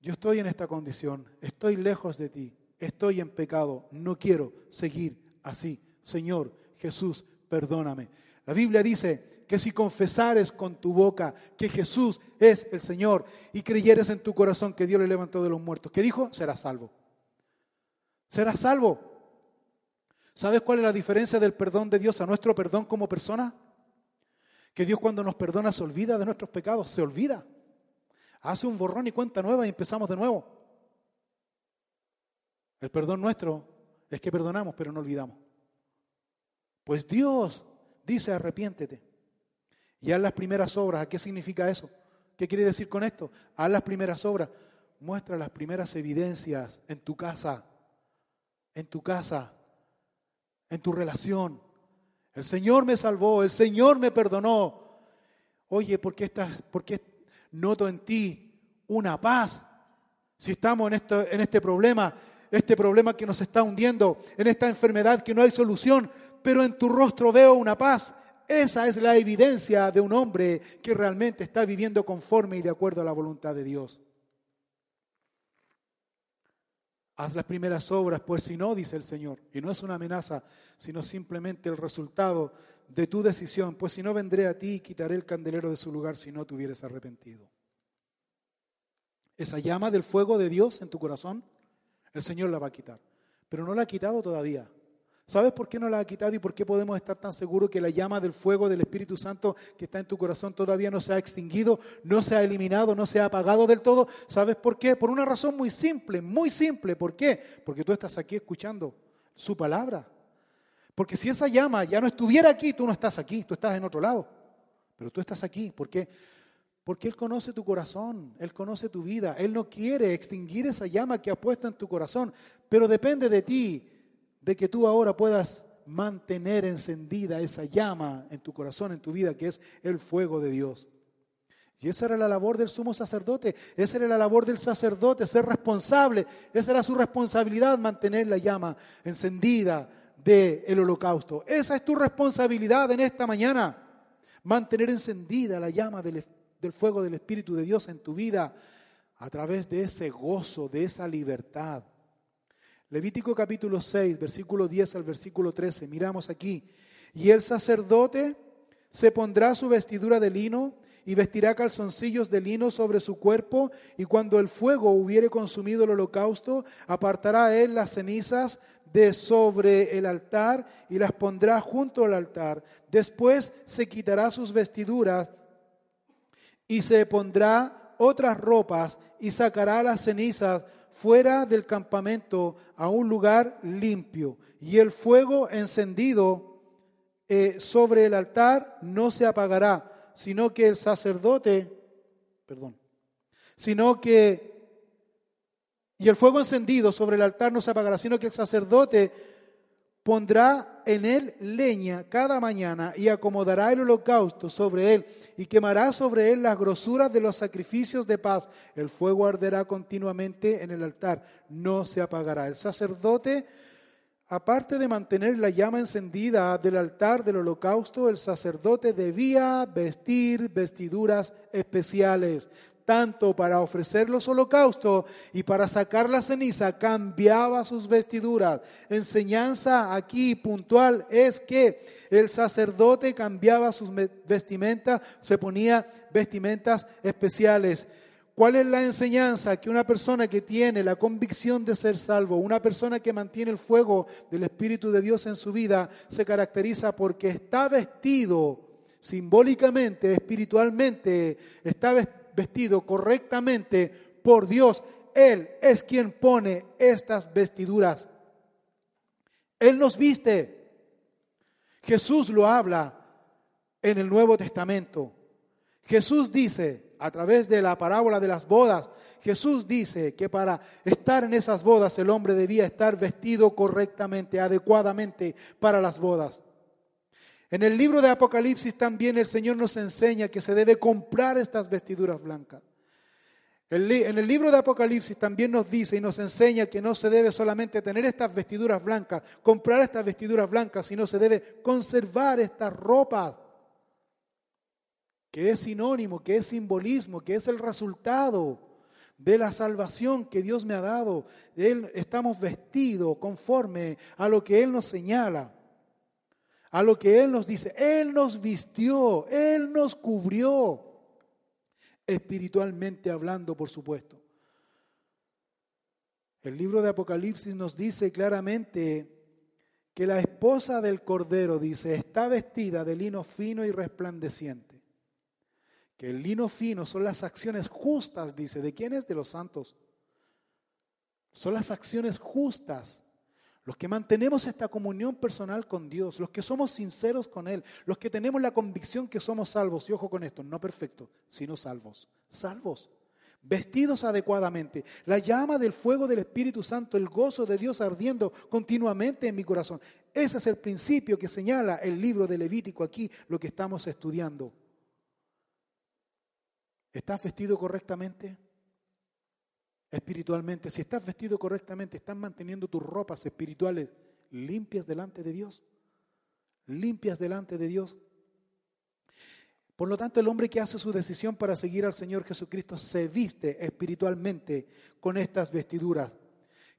yo estoy en esta condición, estoy lejos de ti, estoy en pecado, no quiero seguir así. Señor Jesús, perdóname. La Biblia dice que si confesares con tu boca que Jesús es el Señor y creyeres en tu corazón que Dios le levantó de los muertos, ¿qué dijo? Serás salvo. Serás salvo. ¿Sabes cuál es la diferencia del perdón de Dios a nuestro perdón como persona? Que Dios cuando nos perdona se olvida de nuestros pecados, se olvida hace un borrón y cuenta nueva y empezamos de nuevo. El perdón nuestro es que perdonamos, pero no olvidamos. Pues Dios dice arrepiéntete y haz las primeras obras. ¿A qué significa eso? ¿Qué quiere decir con esto? Haz las primeras obras. Muestra las primeras evidencias en tu casa, en tu casa, en tu relación. El Señor me salvó, el Señor me perdonó. Oye, ¿por qué, estás, por qué noto en ti una paz. Si estamos en, esto, en este problema, este problema que nos está hundiendo, en esta enfermedad que no hay solución, pero en tu rostro veo una paz. Esa es la evidencia de un hombre que realmente está viviendo conforme y de acuerdo a la voluntad de Dios. Haz las primeras obras, pues si no, dice el Señor, y no es una amenaza, sino simplemente el resultado de tu decisión, pues si no vendré a ti y quitaré el candelero de su lugar si no te hubieras arrepentido. Esa llama del fuego de Dios en tu corazón, el Señor la va a quitar, pero no la ha quitado todavía. ¿Sabes por qué no la ha quitado y por qué podemos estar tan seguros que la llama del fuego del Espíritu Santo que está en tu corazón todavía no se ha extinguido, no se ha eliminado, no se ha apagado del todo? ¿Sabes por qué? Por una razón muy simple, muy simple. ¿Por qué? Porque tú estás aquí escuchando su palabra. Porque si esa llama ya no estuviera aquí, tú no estás aquí, tú estás en otro lado. Pero tú estás aquí. ¿Por qué? Porque Él conoce tu corazón, Él conoce tu vida. Él no quiere extinguir esa llama que ha puesto en tu corazón. Pero depende de ti, de que tú ahora puedas mantener encendida esa llama en tu corazón, en tu vida, que es el fuego de Dios. Y esa era la labor del sumo sacerdote, esa era la labor del sacerdote, ser responsable, esa era su responsabilidad, mantener la llama encendida, del holocausto. Esa es tu responsabilidad en esta mañana. Mantener encendida la llama del, del fuego del Espíritu de Dios en tu vida a través de ese gozo, de esa libertad. Levítico capítulo 6, versículo 10 al versículo 13. Miramos aquí. Y el sacerdote se pondrá su vestidura de lino y vestirá calzoncillos de lino sobre su cuerpo, y cuando el fuego hubiere consumido el holocausto, apartará él las cenizas de sobre el altar y las pondrá junto al altar. Después se quitará sus vestiduras y se pondrá otras ropas y sacará las cenizas fuera del campamento a un lugar limpio. Y el fuego encendido eh, sobre el altar no se apagará, sino que el sacerdote, perdón, sino que y el fuego encendido sobre el altar no se apagará, sino que el sacerdote pondrá en él leña cada mañana y acomodará el holocausto sobre él y quemará sobre él las grosuras de los sacrificios de paz. El fuego arderá continuamente en el altar, no se apagará. El sacerdote, aparte de mantener la llama encendida del altar del holocausto, el sacerdote debía vestir vestiduras especiales tanto para ofrecer los holocaustos y para sacar la ceniza, cambiaba sus vestiduras. Enseñanza aquí puntual es que el sacerdote cambiaba sus vestimentas, se ponía vestimentas especiales. ¿Cuál es la enseñanza que una persona que tiene la convicción de ser salvo, una persona que mantiene el fuego del Espíritu de Dios en su vida, se caracteriza porque está vestido simbólicamente, espiritualmente, está vestido correctamente por Dios? Él es quien pone estas vestiduras. Él nos viste. Jesús lo habla en el Nuevo Testamento. Jesús dice, a través de la parábola de las bodas, Jesús dice que para estar en esas bodas el hombre debía estar vestido correctamente, adecuadamente para las bodas. En el libro de Apocalipsis también el Señor nos enseña que se debe comprar estas vestiduras blancas. En el libro de Apocalipsis también nos dice y nos enseña que no se debe solamente tener estas vestiduras blancas, comprar estas vestiduras blancas, sino se debe conservar estas ropas que es sinónimo, que es simbolismo, que es el resultado de la salvación que Dios me ha dado. Él, estamos vestidos conforme a lo que Él nos señala, a lo que Él nos dice. Él nos vistió, Él nos cubrió, espiritualmente hablando, por supuesto. El libro de Apocalipsis nos dice claramente que la esposa del Cordero, dice, está vestida de lino fino y resplandeciente que el lino fino son las acciones justas, dice. ¿De quiénes? De los santos. Son las acciones justas. Los que mantenemos esta comunión personal con Dios, los que somos sinceros con Él, los que tenemos la convicción que somos salvos, y ojo con esto, no perfectos, sino salvos, salvos, vestidos adecuadamente, la llama del fuego del Espíritu Santo, el gozo de Dios ardiendo continuamente en mi corazón. Ese es el principio que señala el libro de Levítico aquí, lo que estamos estudiando. ¿Estás vestido correctamente? Espiritualmente, si estás vestido correctamente, ¿estás manteniendo tus ropas espirituales limpias delante de Dios? Limpias delante de Dios. Por lo tanto, el hombre que hace su decisión para seguir al Señor Jesucristo se viste espiritualmente con estas vestiduras,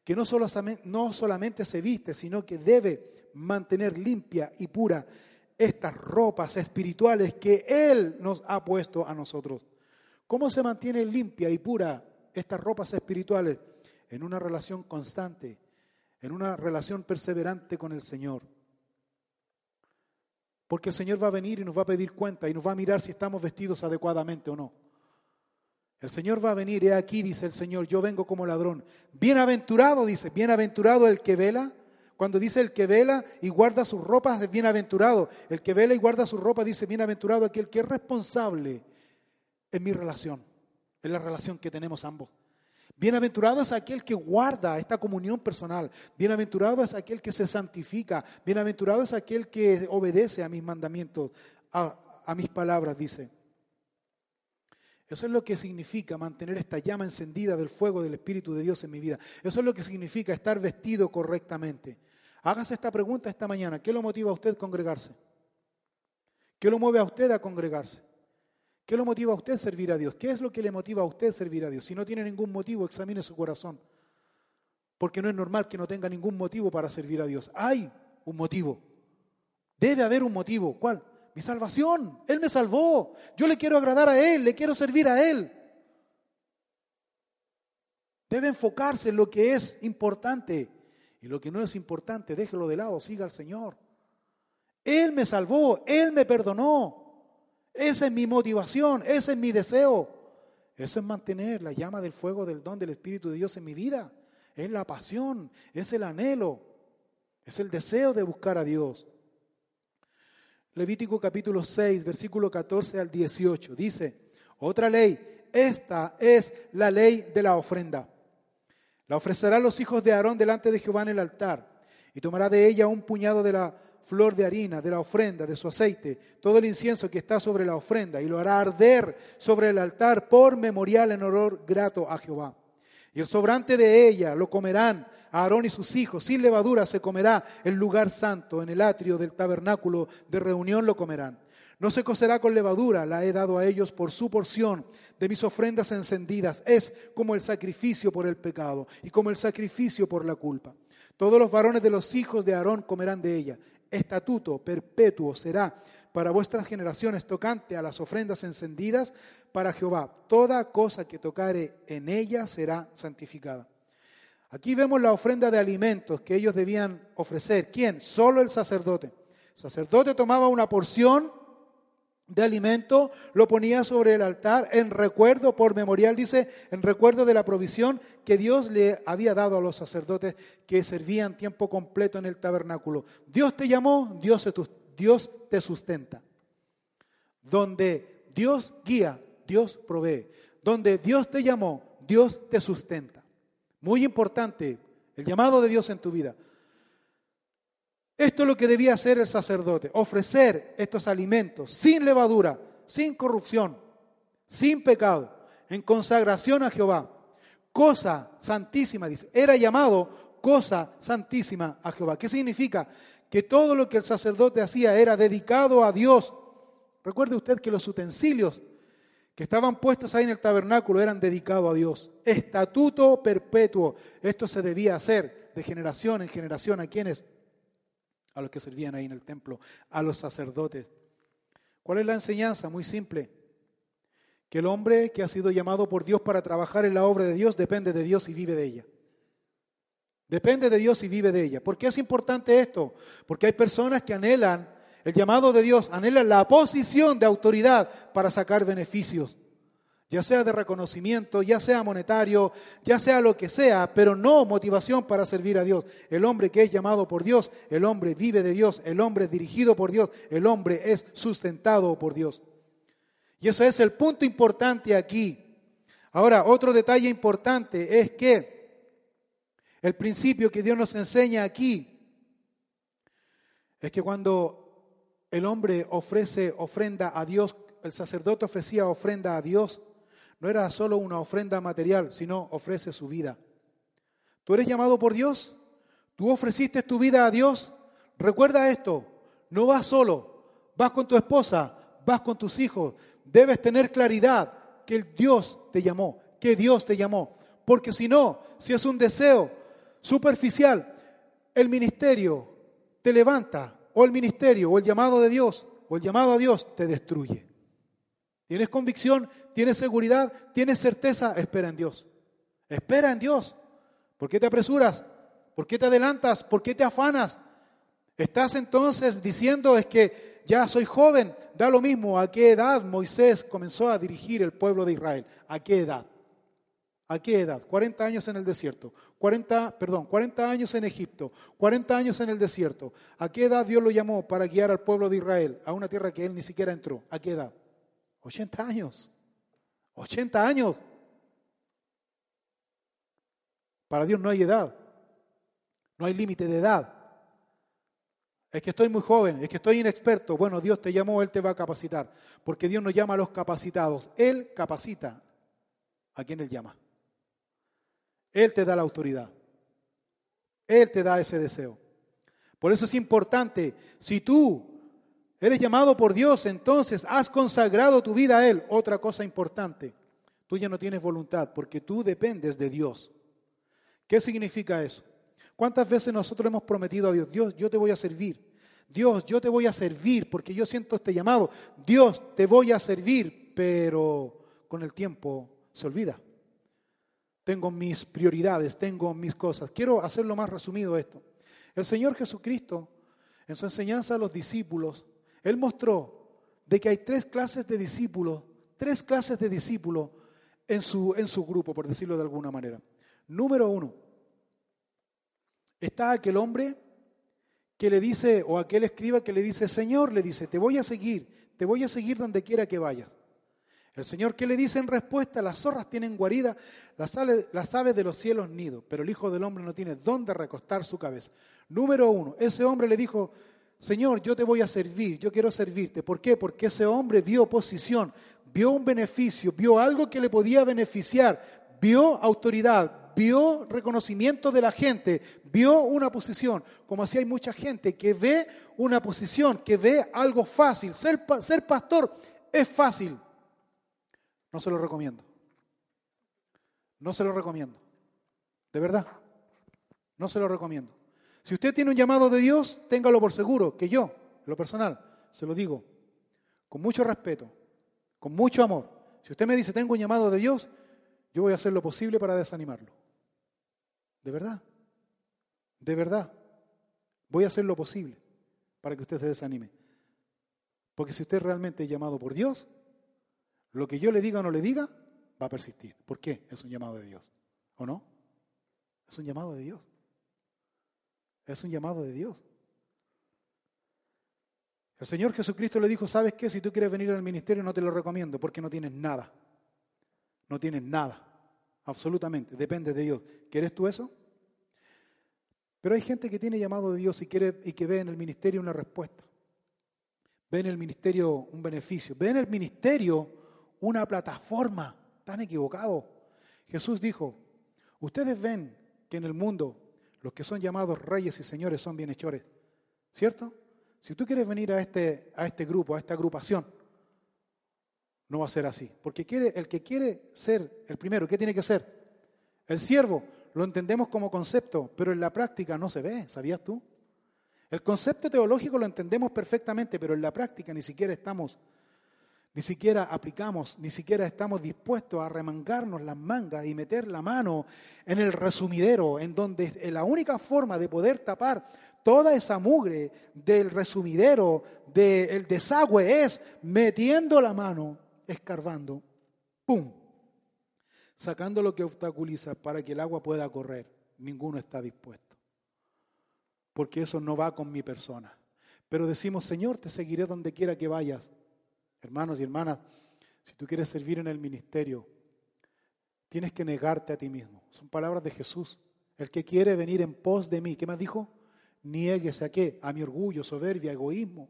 que no, no solamente se viste, sino que debe mantener limpia y pura estas ropas espirituales que Él nos ha puesto a nosotros. ¿Cómo se mantiene limpia y pura estas ropas espirituales? En una relación constante, en una relación perseverante con el Señor. Porque el Señor va a venir y nos va a pedir cuenta y nos va a mirar si estamos vestidos adecuadamente o no. El Señor va a venir, he aquí, dice el Señor, yo vengo como ladrón. Bienaventurado, dice, bienaventurado el que vela. Cuando dice el que vela y guarda sus ropas, es bienaventurado. El que vela y guarda sus ropas, dice, bienaventurado aquel que es responsable en mi relación, en la relación que tenemos ambos. Bienaventurado es aquel que guarda esta comunión personal. Bienaventurado es aquel que se santifica. Bienaventurado es aquel que obedece a mis mandamientos, a, a mis palabras, dice. Eso es lo que significa mantener esta llama encendida del fuego del Espíritu de Dios en mi vida. Eso es lo que significa estar vestido correctamente. Hágase esta pregunta esta mañana. ¿Qué lo motiva a usted a congregarse? ¿Qué lo mueve a usted a congregarse? ¿Qué lo motiva a usted servir a Dios? ¿Qué es lo que le motiva a usted servir a Dios? Si no tiene ningún motivo, examine su corazón. Porque no es normal que no tenga ningún motivo para servir a Dios. Hay un motivo. Debe haber un motivo. ¿Cuál? Mi salvación. Él me salvó. Yo le quiero agradar a Él, le quiero servir a Él. Debe enfocarse en lo que es importante. Y lo que no es importante, déjelo de lado, siga al Señor. Él me salvó, Él me perdonó. Esa es mi motivación, ese es mi deseo. Eso es mantener la llama del fuego del don del Espíritu de Dios en mi vida. Es la pasión, es el anhelo, es el deseo de buscar a Dios. Levítico capítulo 6, versículo 14 al 18. Dice, otra ley, esta es la ley de la ofrenda. La ofrecerán los hijos de Aarón delante de Jehová en el altar y tomará de ella un puñado de la flor de harina, de la ofrenda, de su aceite, todo el incienso que está sobre la ofrenda, y lo hará arder sobre el altar por memorial en olor grato a Jehová. Y el sobrante de ella lo comerán Aarón y sus hijos, sin levadura se comerá el lugar santo, en el atrio del tabernáculo de reunión lo comerán. No se cocerá con levadura, la he dado a ellos por su porción de mis ofrendas encendidas. Es como el sacrificio por el pecado y como el sacrificio por la culpa. Todos los varones de los hijos de Aarón comerán de ella estatuto perpetuo será para vuestras generaciones tocante a las ofrendas encendidas, para Jehová. Toda cosa que tocare en ella será santificada. Aquí vemos la ofrenda de alimentos que ellos debían ofrecer. ¿Quién? Solo el sacerdote. El sacerdote tomaba una porción de alimento, lo ponía sobre el altar en recuerdo, por memorial, dice, en recuerdo de la provisión que Dios le había dado a los sacerdotes que servían tiempo completo en el tabernáculo. Dios te llamó, Dios, te sustenta. Donde Dios guía, Dios provee. Donde Dios te llamó, Dios te sustenta. Muy importante el llamado de Dios en tu vida. Esto es lo que debía hacer el sacerdote, ofrecer estos alimentos sin levadura, sin corrupción, sin pecado, en consagración a Jehová. Cosa santísima, dice. Era llamado cosa santísima a Jehová. ¿Qué significa? Que todo lo que el sacerdote hacía era dedicado a Dios. Recuerde usted que los utensilios que estaban puestos ahí en el tabernáculo eran dedicados a Dios. Estatuto perpetuo. Esto se debía hacer de generación en generación a quienes a los que servían ahí en el templo, a los sacerdotes. ¿Cuál es la enseñanza? Muy simple. Que el hombre que ha sido llamado por Dios para trabajar en la obra de Dios depende de Dios y vive de ella. Depende de Dios y vive de ella. ¿Por qué es importante esto? Porque hay personas que anhelan el llamado de Dios, anhelan la posición de autoridad para sacar beneficios ya sea de reconocimiento, ya sea monetario, ya sea lo que sea, pero no motivación para servir a Dios. El hombre que es llamado por Dios, el hombre vive de Dios, el hombre es dirigido por Dios, el hombre es sustentado por Dios. Y eso es el punto importante aquí. Ahora, otro detalle importante es que el principio que Dios nos enseña aquí es que cuando el hombre ofrece ofrenda a Dios, el sacerdote ofrecía ofrenda a Dios, no era solo una ofrenda material, sino ofrece su vida. ¿Tú eres llamado por Dios? ¿Tú ofreciste tu vida a Dios? Recuerda esto, no vas solo, vas con tu esposa, vas con tus hijos. Debes tener claridad que Dios te llamó, que Dios te llamó. Porque si no, si es un deseo superficial, el ministerio te levanta, o el ministerio, o el llamado de Dios, o el llamado a Dios te destruye. ¿Tienes convicción? ¿Tienes seguridad? ¿Tienes certeza? Espera en Dios. Espera en Dios. ¿Por qué te apresuras? ¿Por qué te adelantas? ¿Por qué te afanas? Estás entonces diciendo es que ya soy joven, da lo mismo. ¿A qué edad Moisés comenzó a dirigir el pueblo de Israel? ¿A qué edad? ¿A qué edad? 40 años en el desierto, 40, perdón, 40 años en Egipto, 40 años en el desierto. ¿A qué edad Dios lo llamó para guiar al pueblo de Israel a una tierra que él ni siquiera entró? ¿A qué edad? 80 años. 80 años. Para Dios no hay edad. No hay límite de edad. Es que estoy muy joven, es que estoy inexperto. Bueno, Dios te llamó, Él te va a capacitar. Porque Dios no llama a los capacitados. Él capacita a quien Él llama. Él te da la autoridad. Él te da ese deseo. Por eso es importante, si tú Eres llamado por Dios, entonces has consagrado tu vida a Él. Otra cosa importante, tú ya no tienes voluntad porque tú dependes de Dios. ¿Qué significa eso? ¿Cuántas veces nosotros hemos prometido a Dios, Dios, yo te voy a servir? Dios, yo te voy a servir porque yo siento este llamado. Dios, te voy a servir, pero con el tiempo se olvida. Tengo mis prioridades, tengo mis cosas. Quiero hacerlo más resumido esto. El Señor Jesucristo, en su enseñanza a los discípulos, él mostró de que hay tres clases de discípulos, tres clases de discípulos en su, en su grupo, por decirlo de alguna manera. Número uno, está aquel hombre que le dice, o aquel escriba que le dice, Señor, le dice, te voy a seguir, te voy a seguir donde quiera que vayas. El Señor que le dice en respuesta, las zorras tienen guarida, las las aves de los cielos nido, pero el Hijo del Hombre no tiene dónde recostar su cabeza. Número uno, ese hombre le dijo, Señor, yo te voy a servir, yo quiero servirte. ¿Por qué? Porque ese hombre vio posición, vio un beneficio, vio algo que le podía beneficiar, vio autoridad, vio reconocimiento de la gente, vio una posición, como así hay mucha gente que ve una posición, que ve algo fácil. Ser, ser pastor es fácil. No se lo recomiendo. No se lo recomiendo. De verdad. No se lo recomiendo. Si usted tiene un llamado de Dios, téngalo por seguro, que yo, en lo personal, se lo digo, con mucho respeto, con mucho amor, Si usted me dice, tengo un llamado de Dios, yo voy a hacer lo posible para desanimarlo. De verdad. De verdad. Voy a hacer lo posible para que usted se desanime. Porque si usted realmente es llamado por Dios, lo que yo le diga o no le diga, va a persistir. ¿Por qué? Es un llamado de Dios. ¿O no? Es un llamado de Dios. Es un llamado de Dios. El Señor Jesucristo le dijo, ¿sabes qué? Si tú quieres venir al ministerio no te lo recomiendo porque no tienes nada. No tienes nada. Absolutamente. Depende de Dios. ¿Quieres tú eso? Pero hay gente que tiene llamado de Dios y, quiere, y que ve en el ministerio una respuesta. Ve en el ministerio un beneficio. Ve en el ministerio una plataforma. Tan equivocado. Jesús dijo, ustedes ven que en el mundo los que son llamados reyes y señores son bienhechores. ¿Cierto? Si tú quieres venir a este, a este grupo, a esta agrupación, no va a ser así. Porque quiere, el que quiere ser el primero, ¿qué tiene que ser? El siervo, lo entendemos como concepto, pero en la práctica no se ve, ¿sabías tú? El concepto teológico lo entendemos perfectamente, pero en la práctica ni siquiera estamos ni siquiera aplicamos, ni siquiera estamos dispuestos a remangarnos las mangas y meter la mano en el resumidero, en donde la única forma de poder tapar toda esa mugre del resumidero, del desagüe, es metiendo la mano, escarbando, ¡pum! Sacando lo que obstaculiza para que el agua pueda correr. Ninguno está dispuesto. Porque eso no va con mi persona. Pero decimos, Señor, te seguiré donde quiera que vayas. Hermanos y hermanas, si tú quieres servir en el ministerio, tienes que negarte a ti mismo. Son palabras de Jesús. El que quiere venir en pos de mí, ¿qué más dijo? Niéguese a qué? A mi orgullo, soberbia, egoísmo.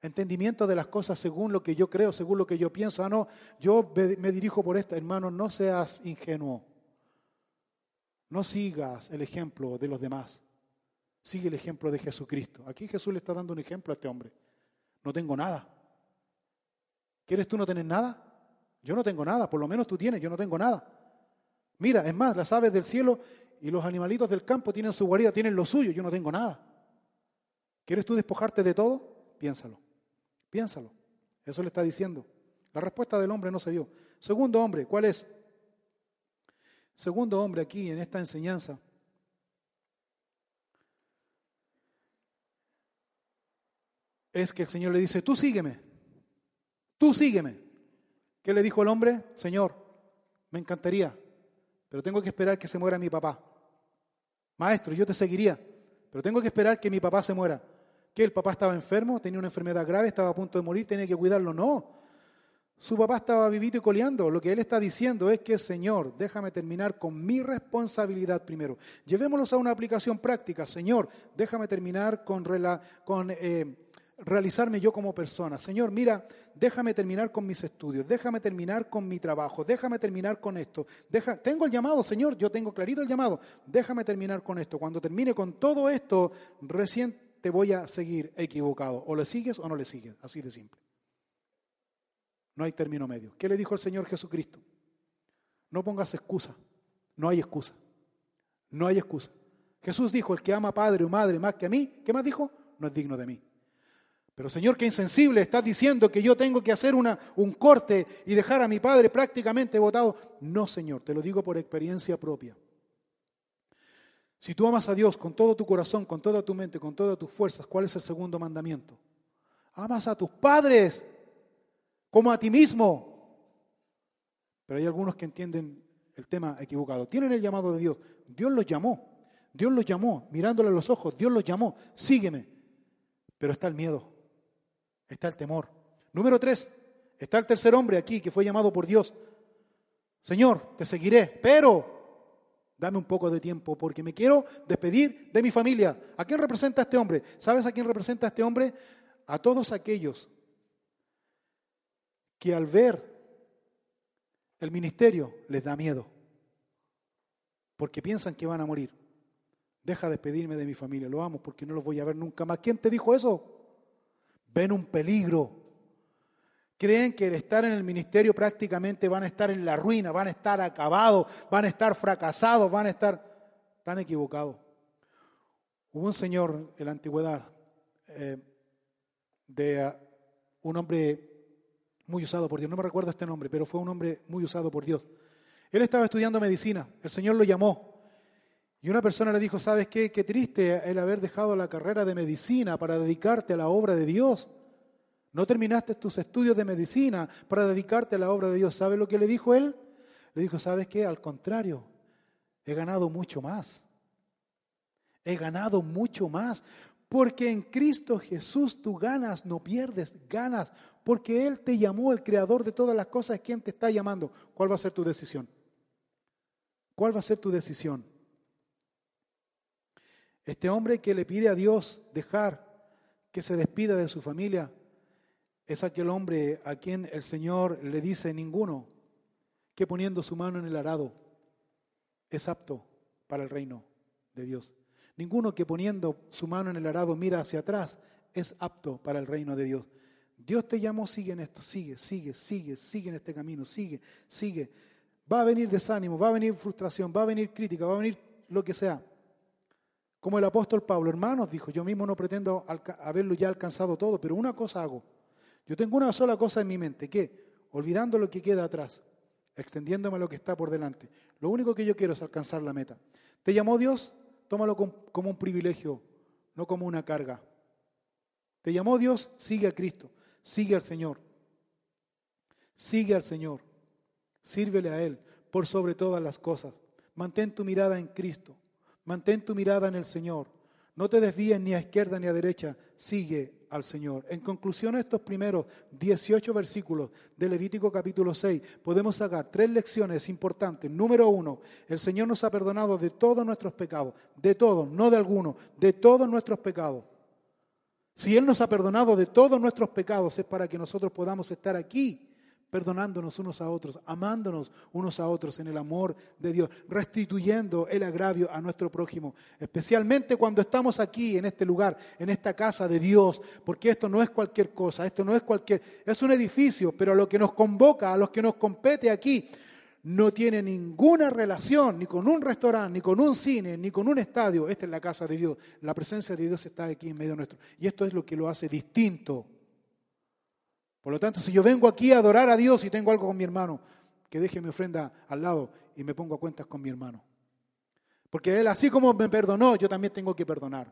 Entendimiento de las cosas según lo que yo creo, según lo que yo pienso. Ah, no, yo me dirijo por esto. Hermano, no seas ingenuo. No sigas el ejemplo de los demás. Sigue el ejemplo de Jesucristo. Aquí Jesús le está dando un ejemplo a este hombre. No tengo nada. ¿Quieres tú no tener nada? Yo no tengo nada, por lo menos tú tienes, yo no tengo nada. Mira, es más, las aves del cielo y los animalitos del campo tienen su guarida, tienen lo suyo, yo no tengo nada. ¿Quieres tú despojarte de todo? Piénsalo, piénsalo. Eso le está diciendo. La respuesta del hombre no se dio. Segundo hombre, ¿cuál es? Segundo hombre aquí en esta enseñanza. Es que el Señor le dice, tú sígueme. Tú sígueme. ¿Qué le dijo el hombre? Señor, me encantaría, pero tengo que esperar que se muera mi papá. Maestro, yo te seguiría, pero tengo que esperar que mi papá se muera. ¿Que el papá estaba enfermo? ¿Tenía una enfermedad grave? ¿Estaba a punto de morir? ¿Tenía que cuidarlo? No. Su papá estaba vivito y coleando. Lo que él está diciendo es que, Señor, déjame terminar con mi responsabilidad primero. Llevémoslos a una aplicación práctica. Señor, déjame terminar con, con eh, realizarme yo como persona. Señor, mira, déjame terminar con mis estudios, déjame terminar con mi trabajo, déjame terminar con esto. Deja, tengo el llamado, Señor, yo tengo clarito el llamado, déjame terminar con esto. Cuando termine con todo esto, recién te voy a seguir equivocado. O le sigues o no le sigues, así de simple. No hay término medio. ¿Qué le dijo el Señor Jesucristo? No pongas excusa, no hay excusa, no hay excusa. Jesús dijo, el que ama padre o madre más que a mí, ¿qué más dijo? No es digno de mí. Pero Señor, qué insensible, estás diciendo que yo tengo que hacer un corte y dejar a mi padre prácticamente votado. No, Señor, te lo digo por experiencia propia. Si tú amas a Dios con todo tu corazón, con toda tu mente, con todas tus fuerzas, ¿cuál es el segundo mandamiento? Amas a tus padres como a ti mismo. Pero hay algunos que entienden el tema equivocado. Tienen el llamado de Dios. Dios los llamó. Dios los llamó, mirándole a los ojos. Dios los llamó. Sígueme. Pero está el miedo está el temor. Número tres, está el tercer hombre aquí que fue llamado por Dios. Señor, te seguiré, pero dame un poco de tiempo porque me quiero despedir de mi familia. ¿A quién representa este hombre? ¿Sabes a quién representa este hombre? A todos aquellos que al ver el ministerio les da miedo porque piensan que van a morir. Deja despedirme de mi familia, lo amo porque no los voy a ver nunca más. ¿Quién te dijo eso? Ven un peligro. Creen que el estar en el ministerio prácticamente van a estar en la ruina, van a estar acabados, van a estar fracasados, van a estar tan equivocados. Hubo un señor en la antigüedad, eh, de uh, un hombre muy usado por Dios, no me recuerdo este nombre, pero fue un hombre muy usado por Dios. Él estaba estudiando medicina, el Señor lo llamó. Y una persona le dijo, ¿sabes qué? Qué triste el haber dejado la carrera de medicina para dedicarte a la obra de Dios. No terminaste tus estudios de medicina para dedicarte a la obra de Dios. ¿Sabes lo que le dijo él? Le dijo, ¿sabes qué? Al contrario, he ganado mucho más. He ganado mucho más. Porque en Cristo Jesús tú ganas, no pierdes, ganas. Porque Él te llamó, el creador de todas las cosas, ¿quién te está llamando? ¿Cuál va a ser tu decisión? ¿Cuál va a ser tu decisión? Este hombre que le pide a Dios dejar que se despida de su familia, es aquel hombre a quien el Señor le dice ninguno que poniendo su mano en el arado es apto para el reino de Dios. Ninguno que poniendo su mano en el arado mira hacia atrás es apto para el reino de Dios. Dios te llamó, sigue en esto, sigue, sigue, sigue, sigue en este camino, sigue, sigue. Va a venir desánimo, va a venir frustración, va a venir crítica, va a venir lo que sea. Como el apóstol Pablo, hermanos, dijo, yo mismo no pretendo haberlo ya alcanzado todo, pero una cosa hago. Yo tengo una sola cosa en mi mente, que olvidando lo que queda atrás, extendiéndome a lo que está por delante, lo único que yo quiero es alcanzar la meta. ¿Te llamó Dios? Tómalo como un privilegio, no como una carga. ¿Te llamó Dios? Sigue a Cristo, sigue al Señor. Sigue al Señor. Sírvele a Él por sobre todas las cosas. Mantén tu mirada en Cristo. Mantén tu mirada en el Señor. No te desvíes ni a izquierda ni a derecha. Sigue al Señor. En conclusión, estos primeros 18 versículos de Levítico capítulo 6, podemos sacar tres lecciones importantes. Número uno, el Señor nos ha perdonado de todos nuestros pecados, de todos, no de algunos, de todos nuestros pecados. Si Él nos ha perdonado de todos nuestros pecados, es para que nosotros podamos estar aquí perdonándonos unos a otros, amándonos unos a otros en el amor de Dios, restituyendo el agravio a nuestro prójimo, especialmente cuando estamos aquí en este lugar, en esta casa de Dios, porque esto no es cualquier cosa, esto no es cualquier, es un edificio, pero lo que nos convoca, a los que nos compete aquí, no tiene ninguna relación ni con un restaurante, ni con un cine, ni con un estadio. Esta es la casa de Dios. La presencia de Dios está aquí en medio nuestro. Y esto es lo que lo hace distinto por lo tanto, si yo vengo aquí a adorar a Dios y tengo algo con mi hermano, que deje mi ofrenda al lado y me pongo a cuentas con mi hermano. Porque Él, así como me perdonó, yo también tengo que perdonar.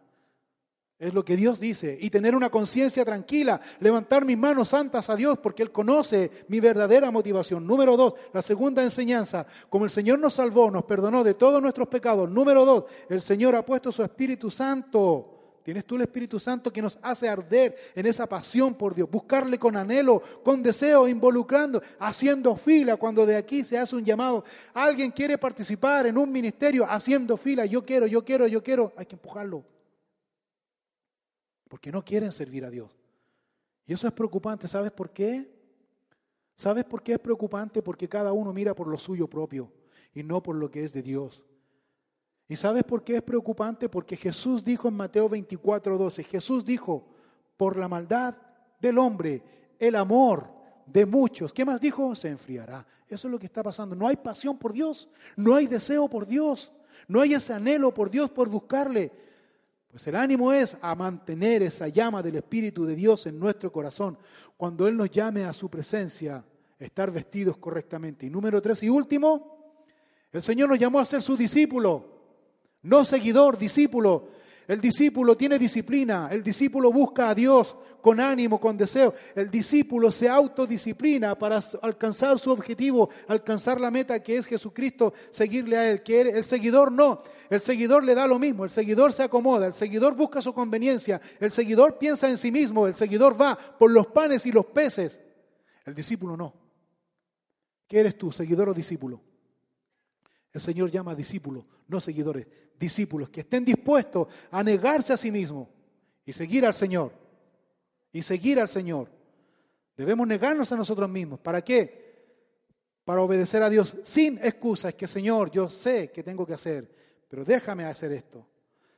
Es lo que Dios dice. Y tener una conciencia tranquila, levantar mis manos santas a Dios, porque Él conoce mi verdadera motivación. Número dos, la segunda enseñanza. Como el Señor nos salvó, nos perdonó de todos nuestros pecados. Número dos, el Señor ha puesto su Espíritu Santo Tienes tú el Espíritu Santo que nos hace arder en esa pasión por Dios, buscarle con anhelo, con deseo, involucrando, haciendo fila cuando de aquí se hace un llamado. Alguien quiere participar en un ministerio haciendo fila, yo quiero, yo quiero, yo quiero, hay que empujarlo. Porque no quieren servir a Dios. Y eso es preocupante, ¿sabes por qué? ¿Sabes por qué es preocupante? Porque cada uno mira por lo suyo propio y no por lo que es de Dios. ¿Y sabes por qué es preocupante? Porque Jesús dijo en Mateo 24, 12, Jesús dijo, por la maldad del hombre, el amor de muchos, ¿qué más dijo? Se enfriará. Eso es lo que está pasando. No hay pasión por Dios, no hay deseo por Dios, no hay ese anhelo por Dios, por buscarle. Pues el ánimo es a mantener esa llama del Espíritu de Dios en nuestro corazón. Cuando Él nos llame a su presencia, estar vestidos correctamente. Y número tres y último, el Señor nos llamó a ser su discípulo. No seguidor, discípulo. El discípulo tiene disciplina, el discípulo busca a Dios con ánimo, con deseo. El discípulo se autodisciplina para alcanzar su objetivo, alcanzar la meta que es Jesucristo, seguirle a Él. Que el seguidor no, el seguidor le da lo mismo, el seguidor se acomoda, el seguidor busca su conveniencia, el seguidor piensa en sí mismo, el seguidor va por los panes y los peces. El discípulo no. ¿Qué eres tú, seguidor o discípulo? El Señor llama a discípulos, no seguidores, discípulos que estén dispuestos a negarse a sí mismos y seguir al Señor. Y seguir al Señor. Debemos negarnos a nosotros mismos. ¿Para qué? Para obedecer a Dios sin excusas. Que Señor, yo sé que tengo que hacer, pero déjame hacer esto.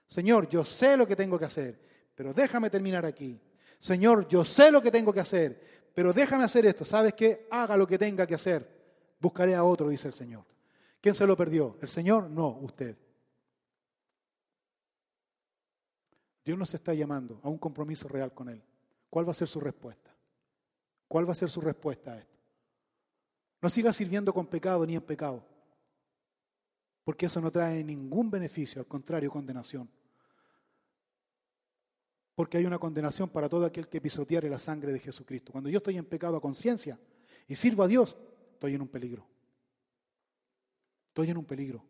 Señor, yo sé lo que tengo que hacer, pero déjame terminar aquí. Señor, yo sé lo que tengo que hacer, pero déjame hacer esto. ¿Sabes qué? Haga lo que tenga que hacer. Buscaré a otro, dice el Señor. ¿Quién se lo perdió? ¿El Señor? No, usted. Dios nos está llamando a un compromiso real con Él. ¿Cuál va a ser su respuesta? ¿Cuál va a ser su respuesta a esto? No siga sirviendo con pecado ni en pecado, porque eso no trae ningún beneficio, al contrario, condenación. Porque hay una condenación para todo aquel que pisoteare la sangre de Jesucristo. Cuando yo estoy en pecado a conciencia y sirvo a Dios, estoy en un peligro. Estoy en un peligro.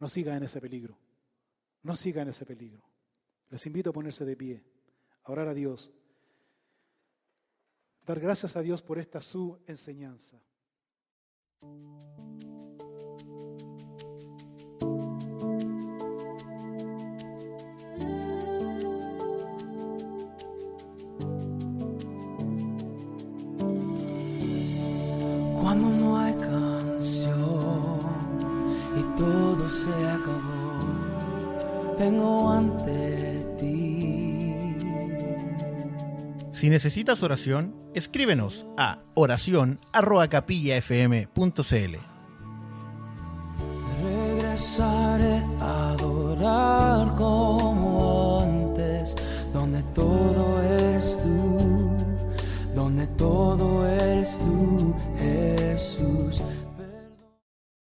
No siga en ese peligro. No siga en ese peligro. Les invito a ponerse de pie, a orar a Dios, dar gracias a Dios por esta su enseñanza. Vengo ante ti. Si necesitas oración, escríbenos a oración@capillafm.cl. Regresaré a adorar como antes, donde todo eres tú, donde todo eres tú,